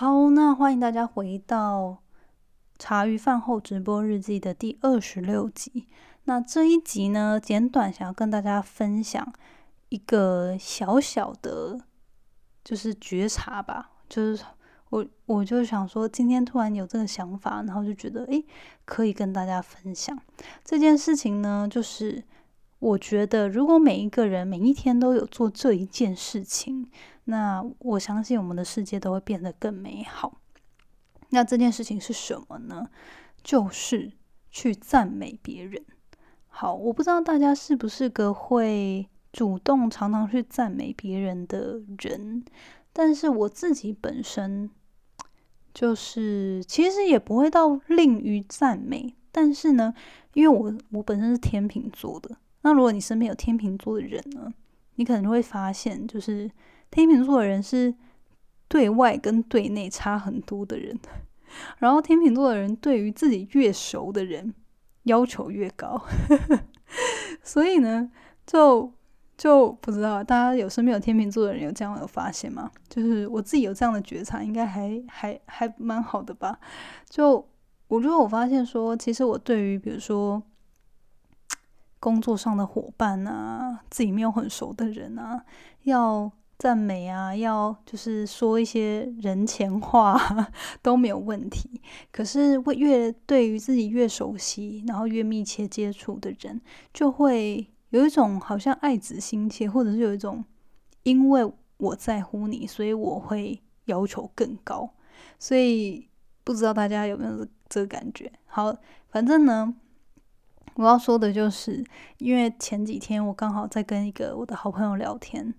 好，那欢迎大家回到茶余饭后直播日记的第二十六集。那这一集呢，简短想要跟大家分享一个小小的，就是觉察吧。就是我，我就想说，今天突然有这个想法，然后就觉得，诶，可以跟大家分享这件事情呢。就是我觉得，如果每一个人每一天都有做这一件事情。那我相信我们的世界都会变得更美好。那这件事情是什么呢？就是去赞美别人。好，我不知道大家是不是个会主动常常去赞美别人的人，但是我自己本身就是其实也不会到吝于赞美。但是呢，因为我我本身是天秤座的，那如果你身边有天秤座的人呢，你可能会发现就是。天秤座的人是对外跟对内差很多的人，然后天秤座的人对于自己越熟的人要求越高，所以呢，就就不知道大家有身边有天秤座的人有这样有发现吗？就是我自己有这样的觉察，应该还还还蛮好的吧。就我觉得我发现说，其实我对于比如说工作上的伙伴啊，自己没有很熟的人啊，要。赞美啊，要就是说一些人前话 都没有问题。可是，会越对于自己越熟悉，然后越密切接触的人，就会有一种好像爱子心切，或者是有一种因为我在乎你，所以我会要求更高。所以，不知道大家有没有这个感觉？好，反正呢，我要说的就是，因为前几天我刚好在跟一个我的好朋友聊天。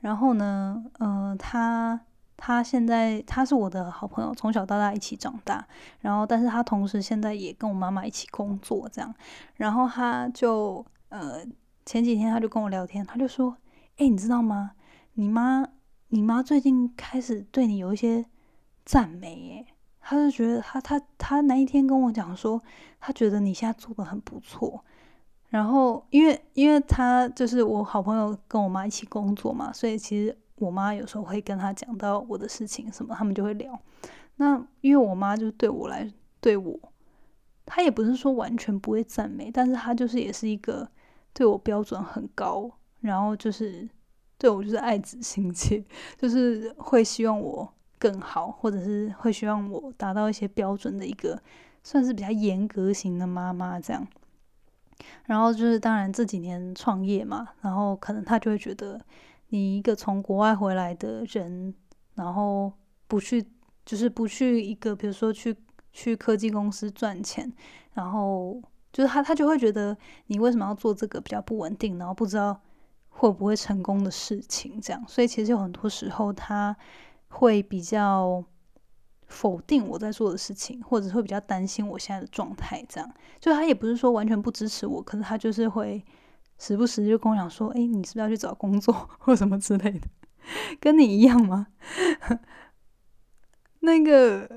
然后呢，嗯，他他现在他是我的好朋友，从小到大一起长大。然后，但是他同时现在也跟我妈妈一起工作，这样。然后他就呃前几天他就跟我聊天，他就说：“哎，你知道吗？你妈你妈最近开始对你有一些赞美，诶，他就觉得他他他那一天跟我讲说，他觉得你现在做的很不错。”然后，因为因为他就是我好朋友，跟我妈一起工作嘛，所以其实我妈有时候会跟他讲到我的事情什么，他们就会聊。那因为我妈就对我来对我，她也不是说完全不会赞美，但是她就是也是一个对我标准很高，然后就是对我就是爱子心切，就是会希望我更好，或者是会希望我达到一些标准的一个，算是比较严格型的妈妈这样。然后就是，当然这几年创业嘛，然后可能他就会觉得，你一个从国外回来的人，然后不去，就是不去一个，比如说去去科技公司赚钱，然后就是他他就会觉得你为什么要做这个比较不稳定，然后不知道会不会成功的事情，这样，所以其实有很多时候他会比较。否定我在做的事情，或者会比较担心我现在的状态，这样就他也不是说完全不支持我，可是他就是会时不时就跟我讲说：“哎，你是不是要去找工作 或什么之类的？”跟你一样吗？那个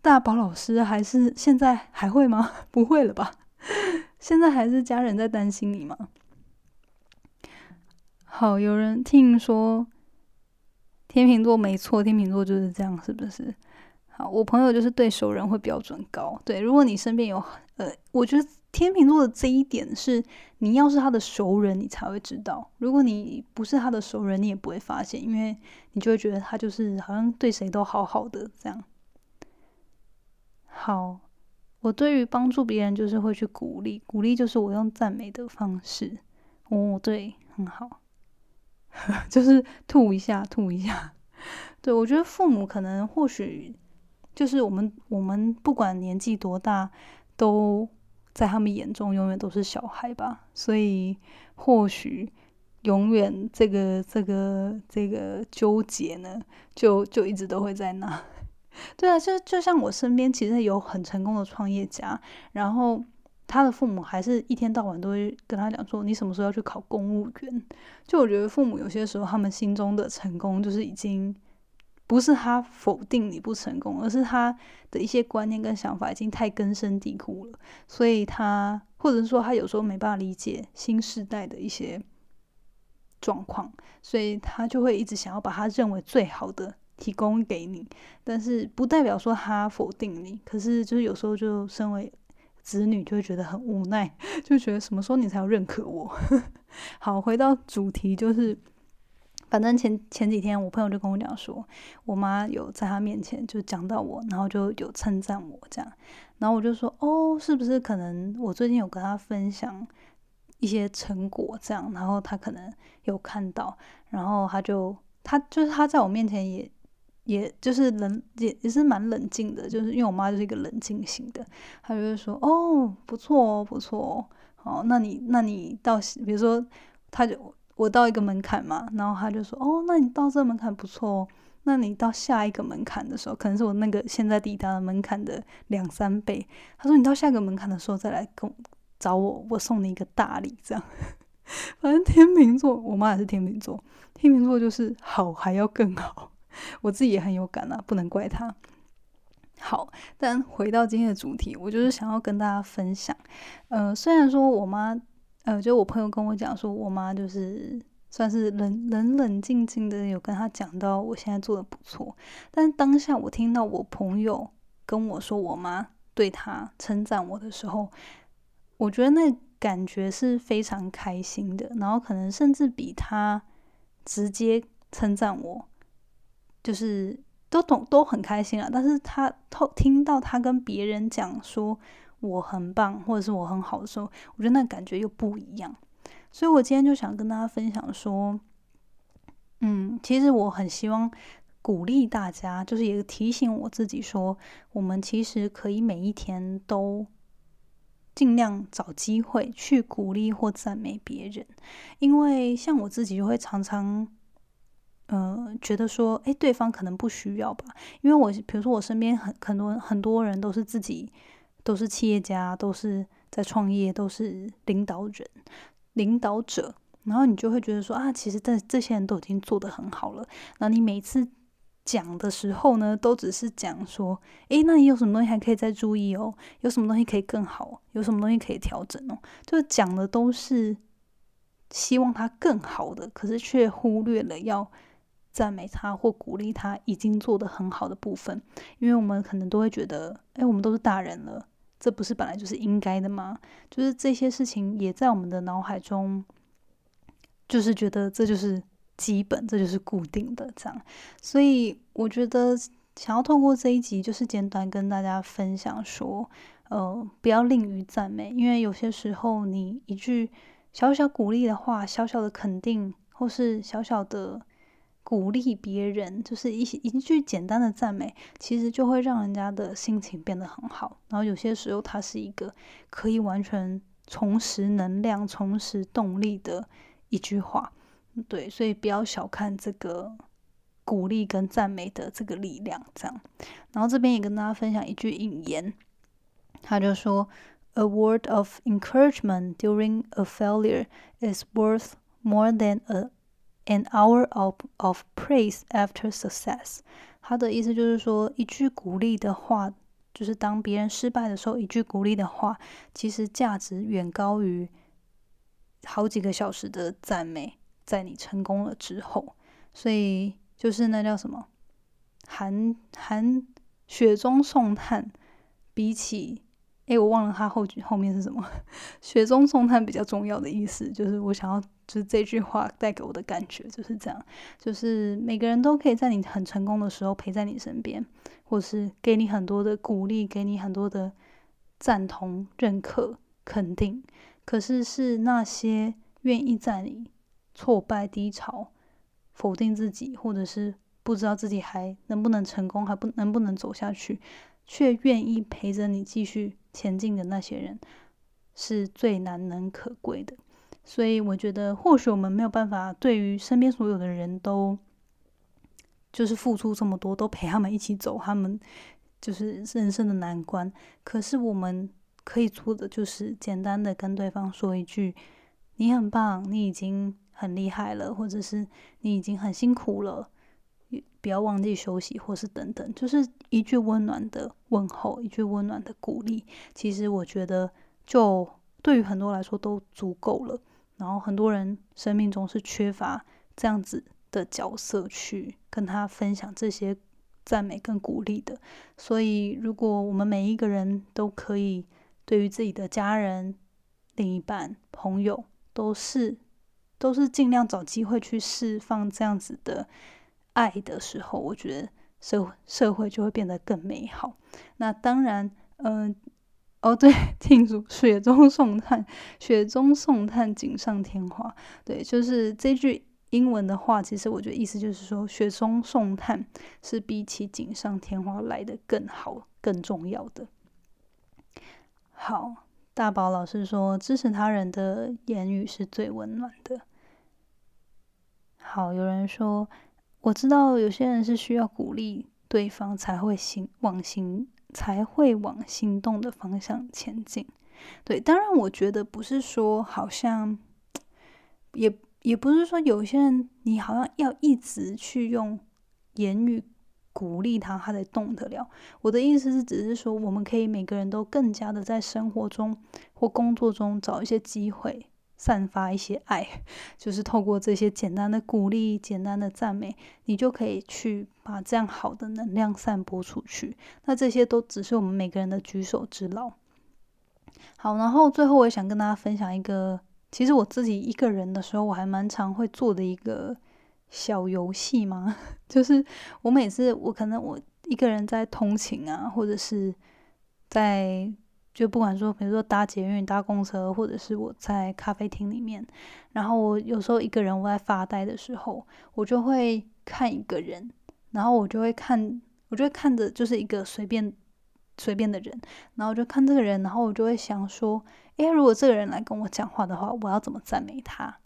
大宝老师还是现在还会吗？不会了吧？现在还是家人在担心你吗？好，有人听说天秤座没错，天秤座就是这样，是不是？好我朋友就是对熟人会标准高，对，如果你身边有，呃，我觉得天秤座的这一点是，你要是他的熟人，你才会知道；如果你不是他的熟人，你也不会发现，因为你就会觉得他就是好像对谁都好好的这样。好，我对于帮助别人就是会去鼓励，鼓励就是我用赞美的方式。哦，对，很好，就是吐一下，吐一下。对我觉得父母可能或许。就是我们，我们不管年纪多大，都在他们眼中永远都是小孩吧。所以或许永远这个这个这个纠结呢，就就一直都会在那。对啊，就就像我身边其实有很成功的创业家，然后他的父母还是一天到晚都会跟他讲说：“你什么时候要去考公务员？”就我觉得父母有些时候他们心中的成功就是已经。不是他否定你不成功，而是他的一些观念跟想法已经太根深蒂固了，所以他或者说他有时候没办法理解新时代的一些状况，所以他就会一直想要把他认为最好的提供给你，但是不代表说他否定你。可是就是有时候就身为子女就会觉得很无奈，就觉得什么时候你才要认可我？好，回到主题，就是反正前前几天我朋友就跟我讲说，我妈有在他面前就讲到我，然后就有称赞我这样，然后我就说哦，是不是可能我最近有跟他分享一些成果这样，然后他可能有看到，然后他就他就是他在我面前也。也就是冷也也是蛮冷静的，就是因为我妈就是一个冷静型的，她就会说哦不错哦不错哦，好那你那你到比如说他就我到一个门槛嘛，然后他就说哦那你到这个门槛不错哦，那你到下一个门槛的时候，可能是我那个现在抵达的门槛的两三倍，他说你到下一个门槛的时候再来跟找我，我送你一个大礼这样，反正天秤座我妈也是天秤座，天秤座就是好还要更好。我自己也很有感啊，不能怪他。好，但回到今天的主题，我就是想要跟大家分享。呃，虽然说我妈，呃，就我朋友跟我讲说，我妈就是算是冷冷冷静静的，有跟他讲到我现在做的不错。但当下我听到我朋友跟我说我妈对他称赞我的时候，我觉得那感觉是非常开心的，然后可能甚至比他直接称赞我。就是都懂都很开心啊，但是他透听到他跟别人讲说我很棒或者是我很好的时候，我觉得那感觉又不一样。所以我今天就想跟大家分享说，嗯，其实我很希望鼓励大家，就是也提醒我自己说，我们其实可以每一天都尽量找机会去鼓励或赞美别人，因为像我自己就会常常。嗯，觉得说，哎，对方可能不需要吧，因为我比如说我身边很很多很多人都是自己都是企业家，都是在创业，都是领导人、领导者，然后你就会觉得说啊，其实这这些人都已经做得很好了。那你每次讲的时候呢，都只是讲说，哎，那你有什么东西还可以再注意哦？有什么东西可以更好？有什么东西可以调整哦？就讲的都是希望他更好的，可是却忽略了要。赞美他或鼓励他已经做得很好的部分，因为我们可能都会觉得，哎，我们都是大人了，这不是本来就是应该的吗？就是这些事情也在我们的脑海中，就是觉得这就是基本，这就是固定的这样。所以我觉得想要透过这一集，就是简短跟大家分享说，呃，不要吝于赞美，因为有些时候你一句小小鼓励的话，小小的肯定，或是小小的。鼓励别人，就是一一句简单的赞美，其实就会让人家的心情变得很好。然后有些时候，它是一个可以完全重拾能量、重拾动力的一句话。对，所以不要小看这个鼓励跟赞美的这个力量。这样，然后这边也跟大家分享一句引言，他就说：“A word of encouragement during a failure is worth more than a。” An hour of of praise after success，他的意思就是说，一句鼓励的话，就是当别人失败的时候，一句鼓励的话，其实价值远高于好几个小时的赞美。在你成功了之后，所以就是那叫什么，寒寒雪中送炭，比起。哎，我忘了他后句后面是什么。雪中送炭比较重要的意思，就是我想要，就是这句话带给我的感觉就是这样，就是每个人都可以在你很成功的时候陪在你身边，或是给你很多的鼓励，给你很多的赞同、认可、肯定。可是是那些愿意在你挫败、低潮、否定自己，或者是不知道自己还能不能成功，还不能不能走下去，却愿意陪着你继续。前进的那些人是最难能可贵的，所以我觉得或许我们没有办法对于身边所有的人都就是付出这么多，都陪他们一起走他们就是人生的难关。可是我们可以做的就是简单的跟对方说一句：“你很棒，你已经很厉害了，或者是你已经很辛苦了。”不要忘记休息，或是等等，就是一句温暖的问候，一句温暖的鼓励。其实我觉得，就对于很多来说都足够了。然后很多人生命中是缺乏这样子的角色去跟他分享这些赞美跟鼓励的。所以，如果我们每一个人都可以对于自己的家人、另一半、朋友，都是都是尽量找机会去释放这样子的爱的时候，我觉得社社会就会变得更美好。那当然，嗯。哦，对，庆祝雪中送炭，雪中送炭，锦上添花。对，就是这句英文的话，其实我觉得意思就是说，雪中送炭是比起锦上添花来的更好、更重要的。好，大宝老师说，支持他人的言语是最温暖的。好，有人说，我知道有些人是需要鼓励对方才会行往行。才会往行动的方向前进。对，当然，我觉得不是说好像，也也不是说有些人你好像要一直去用言语鼓励他，他才动得了。我的意思是，只是说我们可以每个人都更加的在生活中或工作中找一些机会。散发一些爱，就是透过这些简单的鼓励、简单的赞美，你就可以去把这样好的能量散播出去。那这些都只是我们每个人的举手之劳。好，然后最后我也想跟大家分享一个，其实我自己一个人的时候，我还蛮常会做的一个小游戏嘛，就是我每次我可能我一个人在通勤啊，或者是在。就不管说，比如说搭捷运、搭公车，或者是我在咖啡厅里面，然后我有时候一个人我在发呆的时候，我就会看一个人，然后我就会看，我就会看着就是一个随便随便的人，然后就看这个人，然后我就会想说，诶，如果这个人来跟我讲话的话，我要怎么赞美他？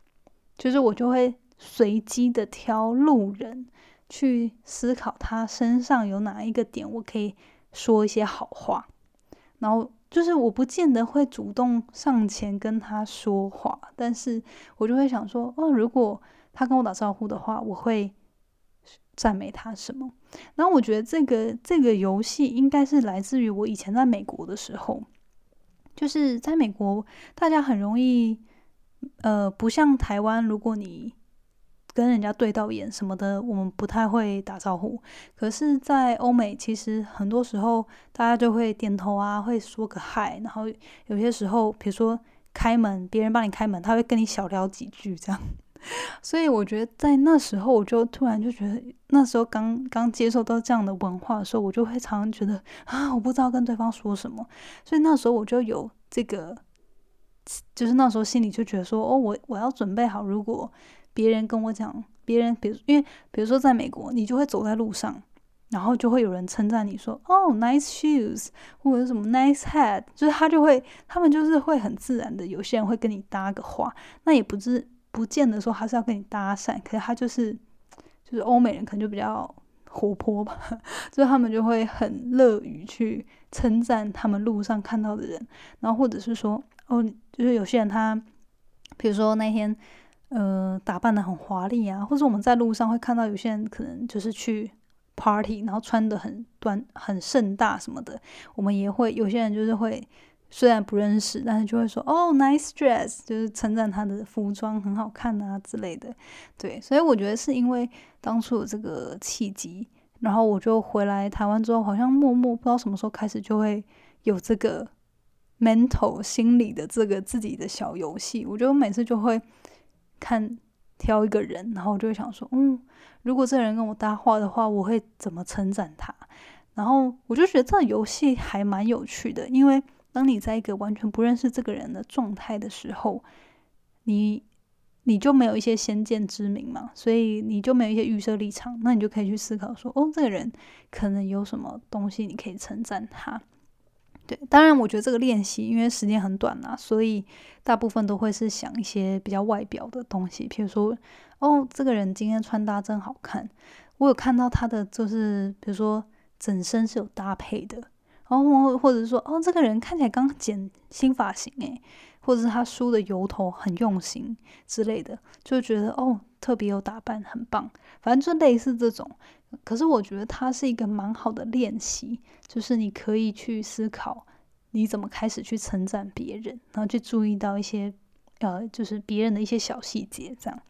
就是我就会随机的挑路人去思考他身上有哪一个点，我可以说一些好话，然后。就是我不见得会主动上前跟他说话，但是我就会想说，哦，如果他跟我打招呼的话，我会赞美他什么？然后我觉得这个这个游戏应该是来自于我以前在美国的时候，就是在美国，大家很容易，呃，不像台湾，如果你。跟人家对到眼什么的，我们不太会打招呼。可是，在欧美，其实很多时候大家就会点头啊，会说个嗨。然后有些时候，比如说开门，别人帮你开门，他会跟你小聊几句这样。所以我觉得在那时候，我就突然就觉得，那时候刚刚接受到这样的文化的时候，我就会常常觉得啊，我不知道跟对方说什么。所以那时候我就有这个，就是那时候心里就觉得说，哦，我我要准备好，如果。别人跟我讲，别人，比如因为比如说在美国，你就会走在路上，然后就会有人称赞你说，哦，nice shoes，或者什么 nice hat，就是他就会，他们就是会很自然的，有些人会跟你搭个话，那也不是不见得说他是要跟你搭讪，可是他就是就是欧美人可能就比较活泼吧，就他们就会很乐于去称赞他们路上看到的人，然后或者是说，哦，就是有些人他，比如说那天。呃，打扮的很华丽啊，或者我们在路上会看到有些人可能就是去 party，然后穿的很端很盛大什么的，我们也会有些人就是会虽然不认识，但是就会说哦，nice dress，就是称赞他的服装很好看啊之类的。对，所以我觉得是因为当初有这个契机，然后我就回来台湾之后，好像默默不知道什么时候开始就会有这个 mental 心理的这个自己的小游戏，我觉得每次就会。看挑一个人，然后我就会想说，嗯，如果这个人跟我搭话的话，我会怎么称赞他？然后我就觉得这个游戏还蛮有趣的，因为当你在一个完全不认识这个人的状态的时候，你你就没有一些先见之明嘛，所以你就没有一些预设立场，那你就可以去思考说，哦，这个人可能有什么东西你可以称赞他。对，当然，我觉得这个练习因为时间很短啊，所以大部分都会是想一些比较外表的东西，比如说，哦，这个人今天穿搭真好看。我有看到他的，就是比如说整身是有搭配的，然后或者是说，哦，这个人看起来刚剪新发型诶，或者是他梳的油头很用心之类的，就觉得哦，特别有打扮，很棒。反正就类似这种。可是我觉得它是一个蛮好的练习，就是你可以去思考你怎么开始去称赞别人，然后去注意到一些呃，就是别人的一些小细节，这样。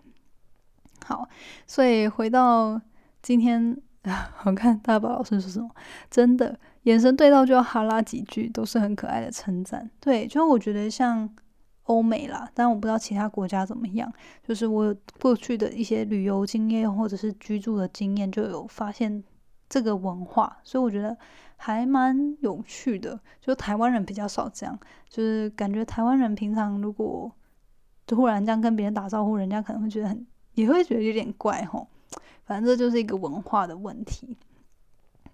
好，所以回到今天 我看大宝老师说什么，真的眼神对到就要哈拉几句，都是很可爱的称赞。对，就我觉得像欧美啦，但我不知道其他国家怎么样。就是我过去的一些旅游经验或者是居住的经验，就有发现这个文化，所以我觉得还蛮有趣的。就台湾人比较少这样，就是感觉台湾人平常如果突然这样跟别人打招呼，人家可能会觉得很，也会觉得有点怪吼。反正这就是一个文化的问题。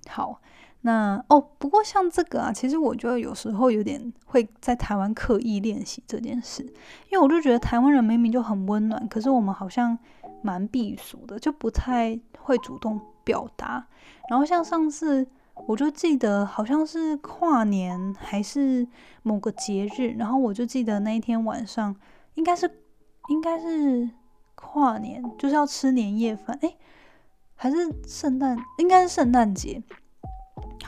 好，那哦，不过像这个啊，其实我觉得有时候有点会在台湾刻意练习这件事，因为我就觉得台湾人明明就很温暖，可是我们好像蛮避俗的，就不太会主动表达。然后像上次，我就记得好像是跨年还是某个节日，然后我就记得那一天晚上，应该是应该是跨年，就是要吃年夜饭，哎。还是圣诞，应该是圣诞节。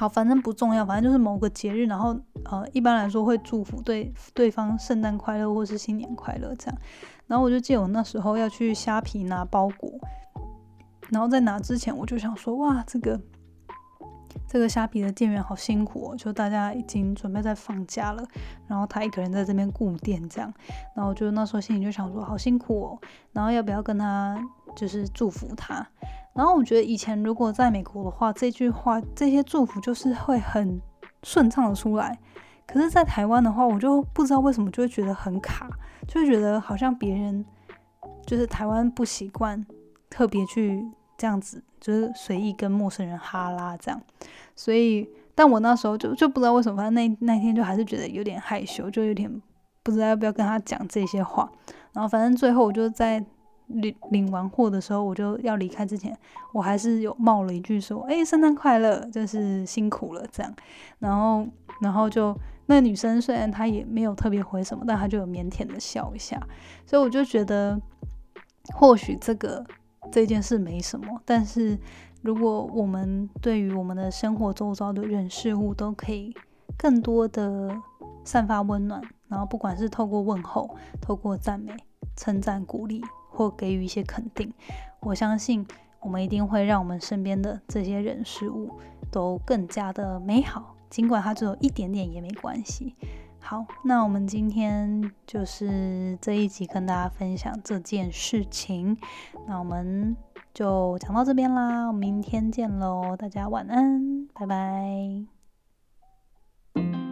好，反正不重要，反正就是某个节日，然后呃，一般来说会祝福对对方圣诞快乐或是新年快乐这样。然后我就记得我那时候要去虾皮拿包裹，然后在拿之前我就想说，哇，这个这个虾皮的店员好辛苦哦，就大家已经准备在放假了，然后他一个人在这边顾店这样。然后我就那时候心里就想说，好辛苦哦，然后要不要跟他就是祝福他？然后我觉得以前如果在美国的话，这句话这些祝福就是会很顺畅的出来。可是，在台湾的话，我就不知道为什么就会觉得很卡，就会觉得好像别人就是台湾不习惯特别去这样子，就是随意跟陌生人哈拉这样。所以，但我那时候就就不知道为什么，反正那那天就还是觉得有点害羞，就有点不知道要不要跟他讲这些话。然后，反正最后我就在。领领完货的时候，我就要离开之前，我还是有冒了一句说：“哎，圣诞快乐，就是辛苦了。”这样，然后，然后就那女生虽然她也没有特别回什么，但她就有腼腆的笑一下。所以我就觉得，或许这个这件事没什么，但是如果我们对于我们的生活周遭的人事物都可以更多的散发温暖，然后不管是透过问候、透过赞美、称赞、鼓励。或给予一些肯定，我相信我们一定会让我们身边的这些人事物都更加的美好，尽管它只有一点点也没关系。好，那我们今天就是这一集跟大家分享这件事情，那我们就讲到这边啦，我们明天见喽，大家晚安，拜拜。